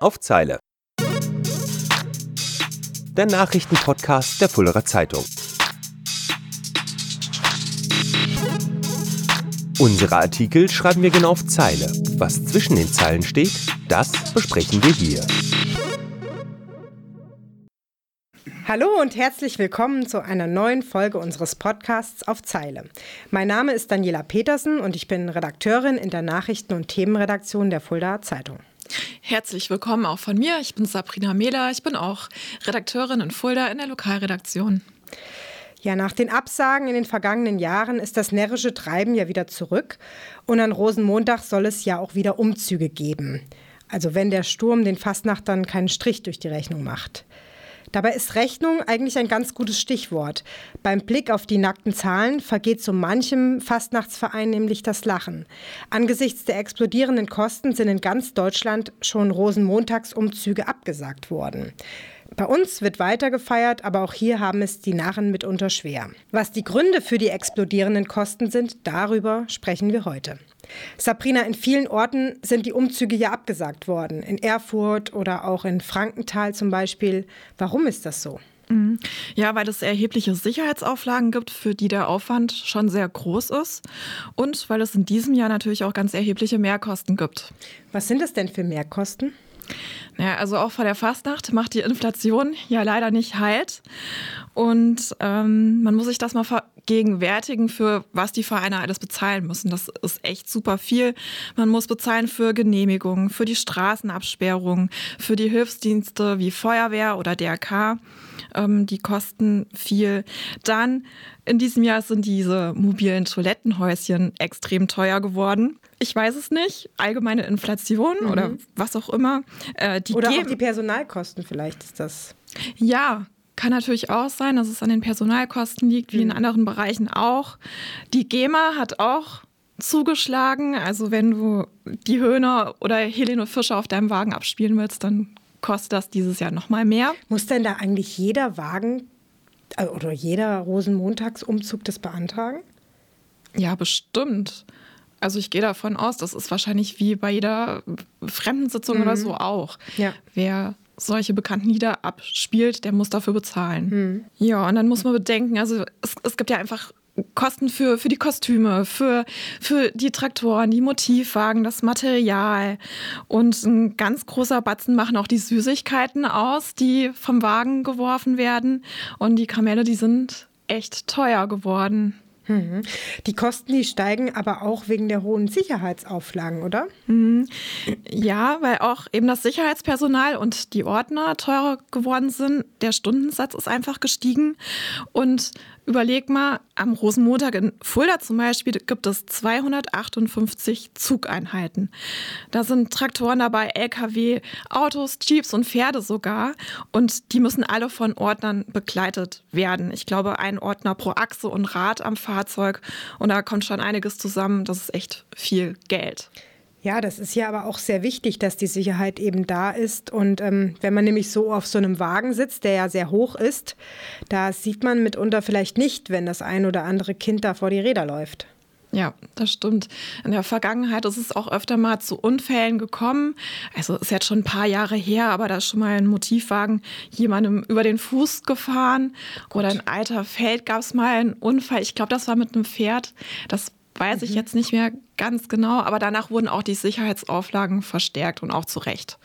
auf Zeile. Der Nachrichtenpodcast der Fullerer Zeitung. Unsere Artikel schreiben wir genau auf Zeile. Was zwischen den Zeilen steht, das besprechen wir hier. Hallo und herzlich willkommen zu einer neuen Folge unseres Podcasts auf Zeile. Mein Name ist Daniela Petersen und ich bin Redakteurin in der Nachrichten- und Themenredaktion der Fuldaer Zeitung. Herzlich willkommen auch von mir. Ich bin Sabrina Mehler. Ich bin auch Redakteurin in Fulda in der Lokalredaktion. Ja, nach den Absagen in den vergangenen Jahren ist das närrische Treiben ja wieder zurück. Und an Rosenmontag soll es ja auch wieder Umzüge geben. Also wenn der Sturm den Fastnachtern keinen Strich durch die Rechnung macht. Dabei ist Rechnung eigentlich ein ganz gutes Stichwort. Beim Blick auf die nackten Zahlen vergeht so manchem Fastnachtsverein nämlich das Lachen. Angesichts der explodierenden Kosten sind in ganz Deutschland schon Rosenmontagsumzüge abgesagt worden. Bei uns wird weiter gefeiert, aber auch hier haben es die Narren mitunter schwer. Was die Gründe für die explodierenden Kosten sind, darüber sprechen wir heute. Sabrina, in vielen Orten sind die Umzüge ja abgesagt worden. In Erfurt oder auch in Frankenthal zum Beispiel. Warum ist das so? Mhm. Ja, weil es erhebliche Sicherheitsauflagen gibt, für die der Aufwand schon sehr groß ist. Und weil es in diesem Jahr natürlich auch ganz erhebliche Mehrkosten gibt. Was sind es denn für Mehrkosten? Ja, also auch vor der Fastnacht macht die Inflation ja leider nicht halt. Und ähm, man muss sich das mal vergegenwärtigen, für was die Vereine alles bezahlen müssen. Das ist echt super viel. Man muss bezahlen für Genehmigungen, für die Straßenabsperrung, für die Hilfsdienste wie Feuerwehr oder DRK. Ähm, die kosten viel. Dann in diesem Jahr sind diese mobilen Toilettenhäuschen extrem teuer geworden. Ich weiß es nicht. Allgemeine Inflation mhm. oder was auch immer. Äh, oder auch die Personalkosten vielleicht ist das. Ja, kann natürlich auch sein, dass es an den Personalkosten liegt, wie mhm. in anderen Bereichen auch. Die GEMA hat auch zugeschlagen. Also wenn du die Höhner oder Helene Fischer auf deinem Wagen abspielen willst, dann kostet das dieses Jahr noch mal mehr. Muss denn da eigentlich jeder Wagen äh, oder jeder Rosenmontagsumzug das beantragen? Ja, bestimmt. Also ich gehe davon aus, das ist wahrscheinlich wie bei jeder Fremdensitzung mhm. oder so auch. Ja. Wer solche bekannten Lieder abspielt, der muss dafür bezahlen. Mhm. Ja, und dann muss man bedenken, also es, es gibt ja einfach Kosten für, für die Kostüme, für, für die Traktoren, die Motivwagen, das Material. Und ein ganz großer Batzen machen auch die Süßigkeiten aus, die vom Wagen geworfen werden. Und die Kamelle, die sind echt teuer geworden. Mhm. Die Kosten, die steigen aber auch wegen der hohen Sicherheitsauflagen, oder? Mhm. Ja, weil auch eben das Sicherheitspersonal und die Ordner teurer geworden sind. Der Stundensatz ist einfach gestiegen. Und Überleg mal, am Rosenmontag in Fulda zum Beispiel gibt es 258 Zugeinheiten. Da sind Traktoren dabei, Lkw, Autos, Jeeps und Pferde sogar. Und die müssen alle von Ordnern begleitet werden. Ich glaube, ein Ordner pro Achse und Rad am Fahrzeug. Und da kommt schon einiges zusammen. Das ist echt viel Geld. Ja, das ist ja aber auch sehr wichtig, dass die Sicherheit eben da ist. Und ähm, wenn man nämlich so auf so einem Wagen sitzt, der ja sehr hoch ist, da sieht man mitunter vielleicht nicht, wenn das ein oder andere Kind da vor die Räder läuft. Ja, das stimmt. In der Vergangenheit ist es auch öfter mal zu Unfällen gekommen. Also ist jetzt schon ein paar Jahre her, aber da ist schon mal ein Motivwagen jemandem über den Fuß gefahren. Oder ein alter Feld gab es mal einen Unfall. Ich glaube, das war mit einem Pferd. Das weiß ich mhm. jetzt nicht mehr ganz genau, aber danach wurden auch die Sicherheitsauflagen verstärkt und auch zu Recht.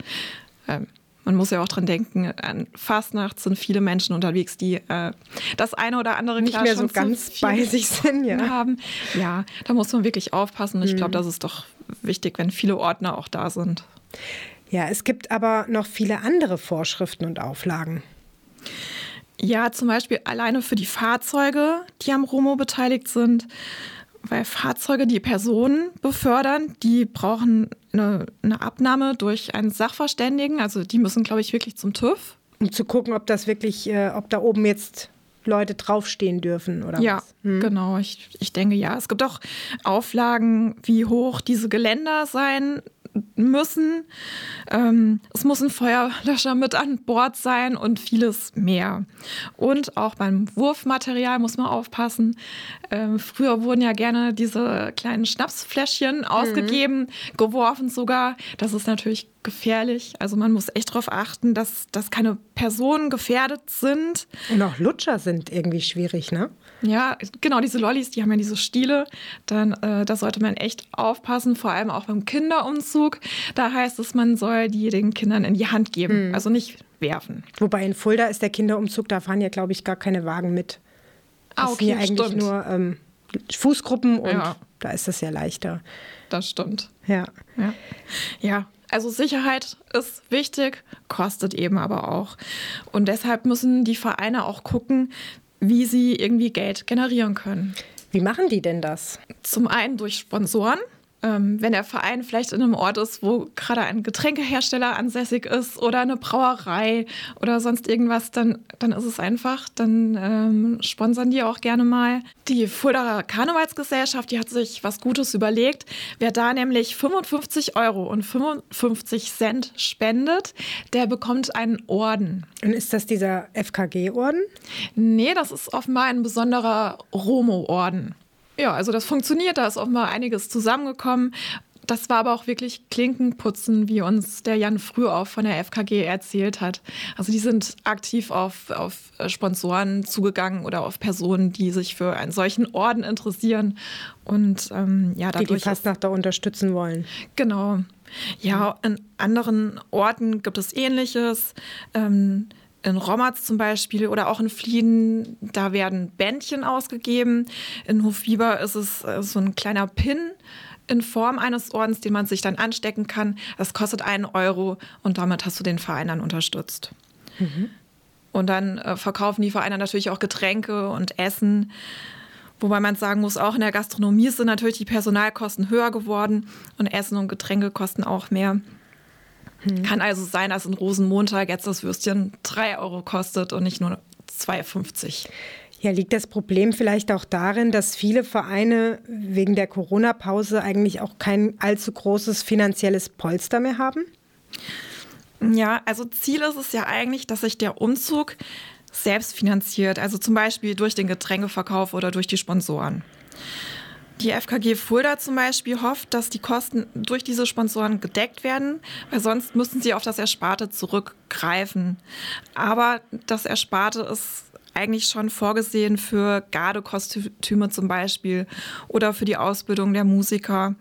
Ähm, man muss ja auch dran denken, an Fastnacht sind viele Menschen unterwegs, die äh, das eine oder andere nicht mehr so ganz bei sich sind. Ja. Haben. ja, da muss man wirklich aufpassen. Ich glaube, mhm. das ist doch wichtig, wenn viele Ordner auch da sind. Ja, es gibt aber noch viele andere Vorschriften und Auflagen. Ja, zum Beispiel alleine für die Fahrzeuge, die am Romo beteiligt sind, weil Fahrzeuge, die Personen befördern, die brauchen eine, eine, Abnahme durch einen Sachverständigen. Also die müssen, glaube ich, wirklich zum TÜV. Um zu gucken, ob das wirklich, äh, ob da oben jetzt Leute draufstehen dürfen oder ja, was? Ja, hm. genau. Ich, ich denke ja. Es gibt auch Auflagen, wie hoch diese Geländer sein müssen. Ähm, es muss ein Feuerlöscher mit an Bord sein und vieles mehr. Und auch beim Wurfmaterial muss man aufpassen. Ähm, früher wurden ja gerne diese kleinen Schnapsfläschchen mhm. ausgegeben, geworfen sogar. Das ist natürlich gefährlich. Also man muss echt darauf achten, dass, dass keine Personen gefährdet sind. Und auch Lutscher sind irgendwie schwierig, ne? Ja, genau, diese Lollis, die haben ja diese Stiele. Dann, äh, da sollte man echt aufpassen, vor allem auch beim Kinderumzug. Da heißt es, man soll die den Kindern in die Hand geben, mhm. also nicht werfen. Wobei in Fulda ist der Kinderumzug, da fahren ja, glaube ich, gar keine Wagen mit. Das ah, okay, sind ja eigentlich stimmt. nur ähm, Fußgruppen und ja. da ist es ja leichter. Das stimmt. Ja. ja. Ja, also Sicherheit ist wichtig, kostet eben aber auch. Und deshalb müssen die Vereine auch gucken, wie sie irgendwie Geld generieren können. Wie machen die denn das? Zum einen durch Sponsoren. Ähm, wenn der Verein vielleicht in einem Ort ist, wo gerade ein Getränkehersteller ansässig ist oder eine Brauerei oder sonst irgendwas, dann, dann ist es einfach, dann ähm, sponsern die auch gerne mal. Die Fuldaer Karnevalsgesellschaft, die hat sich was Gutes überlegt. Wer da nämlich 55 Euro und 55 Cent spendet, der bekommt einen Orden. Und ist das dieser FKG-Orden? Nee, das ist offenbar ein besonderer Romo-Orden. Ja, also das funktioniert, da ist auch mal einiges zusammengekommen. Das war aber auch wirklich Klinkenputzen, wie uns der Jan Frühauf von der FKG erzählt hat. Also die sind aktiv auf, auf Sponsoren zugegangen oder auf Personen, die sich für einen solchen Orden interessieren und ähm, ja, dadurch die die Fastnacht da unterstützen wollen. Genau. Ja, in anderen Orten gibt es Ähnliches. Ähm, in Rommerz zum Beispiel oder auch in Flieden, da werden Bändchen ausgegeben. In Hofwieber ist es äh, so ein kleiner Pin in Form eines Ordens, den man sich dann anstecken kann. Das kostet einen Euro und damit hast du den Verein dann unterstützt. Mhm. Und dann äh, verkaufen die Vereine natürlich auch Getränke und Essen. Wobei man sagen muss, auch in der Gastronomie sind natürlich die Personalkosten höher geworden und Essen und Getränke kosten auch mehr. Hm. Kann also sein, dass ein Rosenmontag jetzt das Würstchen 3 Euro kostet und nicht nur 2,50. Ja, liegt das Problem vielleicht auch darin, dass viele Vereine wegen der Corona-Pause eigentlich auch kein allzu großes finanzielles Polster mehr haben? Ja, also Ziel ist es ja eigentlich, dass sich der Umzug selbst finanziert, also zum Beispiel durch den Getränkeverkauf oder durch die Sponsoren. Die FKG Fulda zum Beispiel hofft, dass die Kosten durch diese Sponsoren gedeckt werden, weil sonst müssten sie auf das Ersparte zurückgreifen. Aber das Ersparte ist eigentlich schon vorgesehen für Gardekostüme zum Beispiel oder für die Ausbildung der Musiker.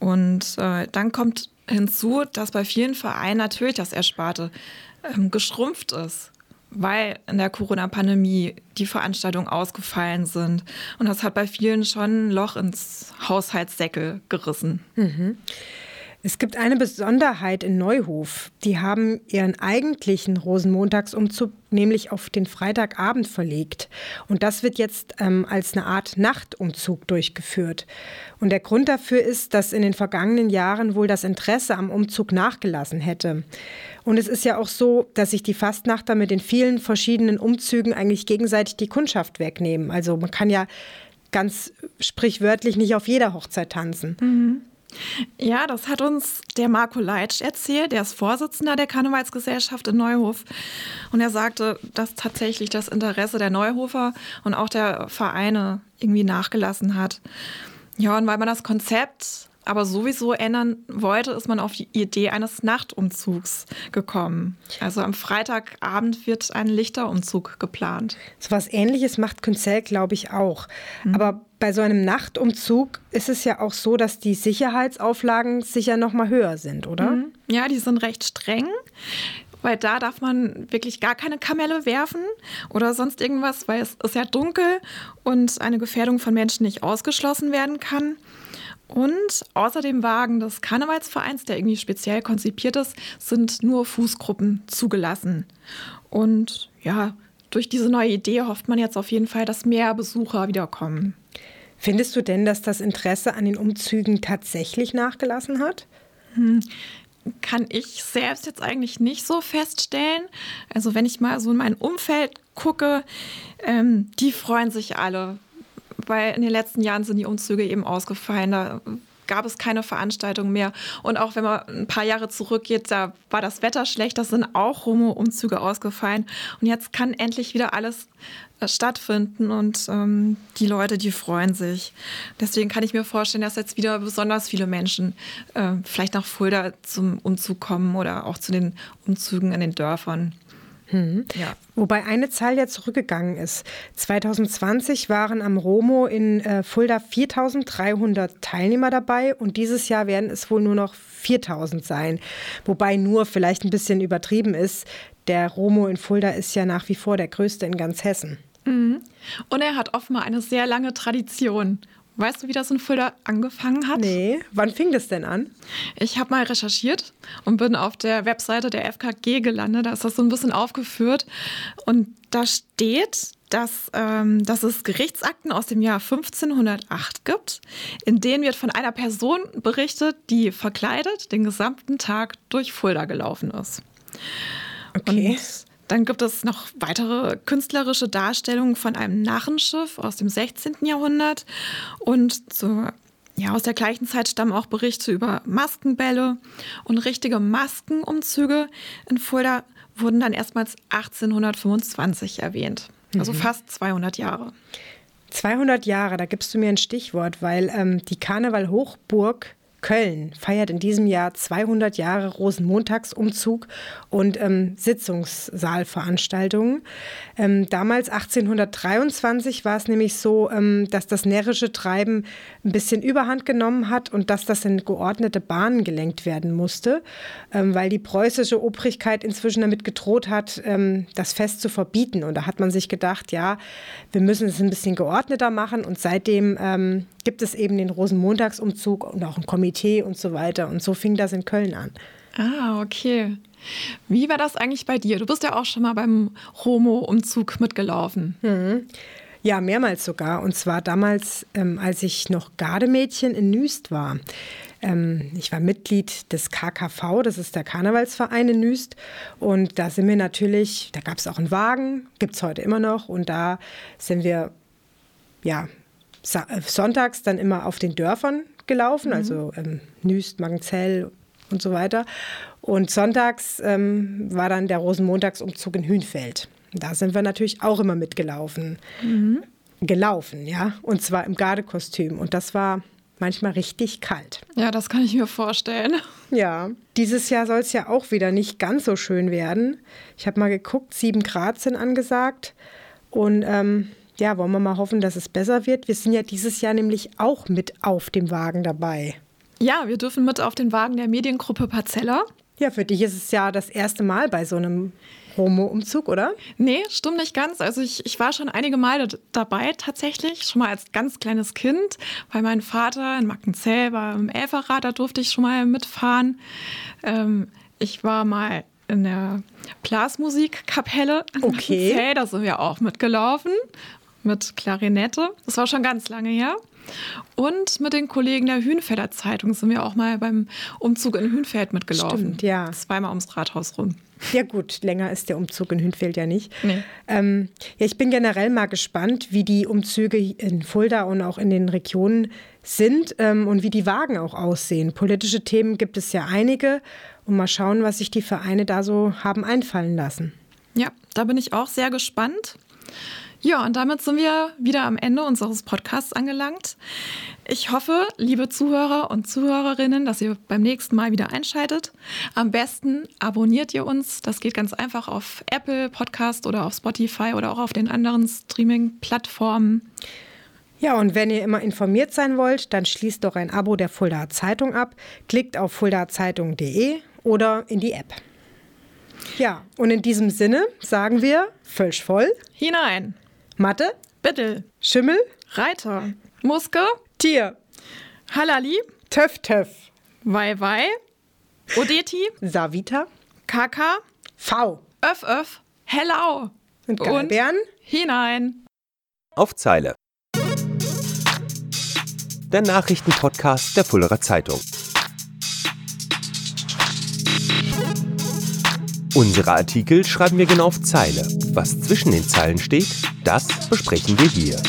Und äh, dann kommt hinzu, dass bei vielen Vereinen natürlich das Ersparte ähm, geschrumpft ist weil in der Corona-Pandemie die Veranstaltungen ausgefallen sind. Und das hat bei vielen schon ein Loch ins Haushaltssäckel gerissen. Mhm. Es gibt eine Besonderheit in Neuhof. Die haben ihren eigentlichen Rosenmontagsumzug nämlich auf den Freitagabend verlegt. Und das wird jetzt ähm, als eine Art Nachtumzug durchgeführt. Und der Grund dafür ist, dass in den vergangenen Jahren wohl das Interesse am Umzug nachgelassen hätte. Und es ist ja auch so, dass sich die Fastnachter mit den vielen verschiedenen Umzügen eigentlich gegenseitig die Kundschaft wegnehmen. Also man kann ja ganz sprichwörtlich nicht auf jeder Hochzeit tanzen. Mhm. Ja, das hat uns der Marco Leitsch erzählt. Der ist Vorsitzender der Karnevalsgesellschaft in Neuhof. Und er sagte, dass tatsächlich das Interesse der Neuhofer und auch der Vereine irgendwie nachgelassen hat. Ja, und weil man das Konzept aber sowieso ändern wollte, ist man auf die Idee eines Nachtumzugs gekommen. Also am Freitagabend wird ein Lichterumzug geplant. So was ähnliches macht Künzel, glaube ich, auch. Mhm. Aber bei so einem Nachtumzug ist es ja auch so, dass die Sicherheitsauflagen sicher noch mal höher sind, oder? Mhm. Ja, die sind recht streng weil da darf man wirklich gar keine Kamelle werfen oder sonst irgendwas, weil es ist ja dunkel und eine Gefährdung von Menschen nicht ausgeschlossen werden kann. Und außer dem Wagen des Karnevalsvereins, der irgendwie speziell konzipiert ist, sind nur Fußgruppen zugelassen. Und ja, durch diese neue Idee hofft man jetzt auf jeden Fall, dass mehr Besucher wiederkommen. Findest du denn, dass das Interesse an den Umzügen tatsächlich nachgelassen hat? Hm, kann ich selbst jetzt eigentlich nicht so feststellen. Also wenn ich mal so in mein Umfeld gucke, ähm, die freuen sich alle weil in den letzten Jahren sind die Umzüge eben ausgefallen. Da gab es keine Veranstaltung mehr. Und auch wenn man ein paar Jahre zurückgeht, da war das Wetter schlecht, da sind auch Homo-Umzüge ausgefallen. Und jetzt kann endlich wieder alles äh, stattfinden und ähm, die Leute, die freuen sich. Deswegen kann ich mir vorstellen, dass jetzt wieder besonders viele Menschen äh, vielleicht nach Fulda zum Umzug kommen oder auch zu den Umzügen in den Dörfern. Hm. Ja. Wobei eine Zahl ja zurückgegangen ist. 2020 waren am Romo in äh, Fulda 4300 Teilnehmer dabei und dieses Jahr werden es wohl nur noch 4000 sein. Wobei nur vielleicht ein bisschen übertrieben ist. Der Romo in Fulda ist ja nach wie vor der größte in ganz Hessen. Mhm. Und er hat offenbar eine sehr lange Tradition. Weißt du, wie das in Fulda angefangen hat? Nee, wann fing das denn an? Ich habe mal recherchiert und bin auf der Webseite der FKG gelandet. Da ist das so ein bisschen aufgeführt. Und da steht, dass, ähm, dass es Gerichtsakten aus dem Jahr 1508 gibt, in denen wird von einer Person berichtet, die verkleidet den gesamten Tag durch Fulda gelaufen ist. Okay. Und dann gibt es noch weitere künstlerische Darstellungen von einem Narrenschiff aus dem 16. Jahrhundert. Und zu, ja, aus der gleichen Zeit stammen auch Berichte über Maskenbälle und richtige Maskenumzüge in Fulda wurden dann erstmals 1825 erwähnt. Also mhm. fast 200 Jahre. 200 Jahre, da gibst du mir ein Stichwort, weil ähm, die Karneval-Hochburg Köln feiert in diesem Jahr 200 Jahre Rosenmontagsumzug und ähm, Sitzungssaalveranstaltungen. Ähm, damals, 1823, war es nämlich so, ähm, dass das närrische Treiben ein bisschen Überhand genommen hat und dass das in geordnete Bahnen gelenkt werden musste, ähm, weil die preußische Obrigkeit inzwischen damit gedroht hat, ähm, das Fest zu verbieten. Und da hat man sich gedacht, ja, wir müssen es ein bisschen geordneter machen. Und seitdem ähm, gibt es eben den Rosenmontagsumzug und auch ein Komitee und so weiter. Und so fing das in Köln an. Ah, okay. Wie war das eigentlich bei dir? Du bist ja auch schon mal beim Homo-Umzug mitgelaufen. Mhm. Ja, mehrmals sogar. Und zwar damals, ähm, als ich noch Gardemädchen in Nüst war. Ähm, ich war Mitglied des KKV, das ist der Karnevalsverein in Nüst. Und da sind wir natürlich, da gab es auch einen Wagen, gibt es heute immer noch. Und da sind wir ja äh, sonntags dann immer auf den Dörfern gelaufen, mhm. also ähm, Nüst, Magenzell und so weiter. Und sonntags ähm, war dann der Rosenmontagsumzug in Hünfeld. Da sind wir natürlich auch immer mitgelaufen. Mhm. Gelaufen, ja. Und zwar im Gardekostüm. Und das war manchmal richtig kalt. Ja, das kann ich mir vorstellen. Ja, dieses Jahr soll es ja auch wieder nicht ganz so schön werden. Ich habe mal geguckt, sieben Grad sind angesagt. Und ähm, ja, wollen wir mal hoffen, dass es besser wird. Wir sind ja dieses Jahr nämlich auch mit auf dem Wagen dabei. Ja, wir dürfen mit auf den Wagen der Mediengruppe Parzella. Ja, für dich ist es ja das erste Mal bei so einem Homo-Umzug, oder? Nee, stimmt nicht ganz. Also ich, ich war schon einige Male dabei tatsächlich, schon mal als ganz kleines Kind, weil mein Vater in Mackenzell war im Elferrad, da durfte ich schon mal mitfahren. Ähm, ich war mal in der Blasmusikkapelle okay. Da sind wir auch mitgelaufen mit Klarinette. Das war schon ganz lange her. Und mit den Kollegen der Hünfelder Zeitung sind wir auch mal beim Umzug in Hünfeld mitgelaufen. Stimmt, ja. Zweimal ums Rathaus rum. Ja gut, länger ist der Umzug in Hünfeld ja nicht. Nee. Ähm, ja, ich bin generell mal gespannt, wie die Umzüge in Fulda und auch in den Regionen sind ähm, und wie die Wagen auch aussehen. Politische Themen gibt es ja einige und mal schauen, was sich die Vereine da so haben einfallen lassen. Ja, da bin ich auch sehr gespannt. Ja, und damit sind wir wieder am Ende unseres Podcasts angelangt. Ich hoffe, liebe Zuhörer und Zuhörerinnen, dass ihr beim nächsten Mal wieder einschaltet. Am besten abonniert ihr uns. Das geht ganz einfach auf Apple Podcast oder auf Spotify oder auch auf den anderen Streaming-Plattformen. Ja, und wenn ihr immer informiert sein wollt, dann schließt doch ein Abo der Fuldaer Zeitung ab, klickt auf fuldaerzeitung.de oder in die App. Ja, und in diesem Sinne sagen wir Völsch voll hinein. Mathe, Bittel, Schimmel, Reiter, Muske, Tier, Halali, Töff, Töff, Wei, Wei, Odeti, Savita, Kaka, V, Öff, Öff, Hellau. Und Galbären hinein. Auf Zeile. Der Nachrichtenpodcast der Fullerer Zeitung. Unsere Artikel schreiben wir genau auf Zeile. Was zwischen den Zeilen steht, das besprechen wir hier.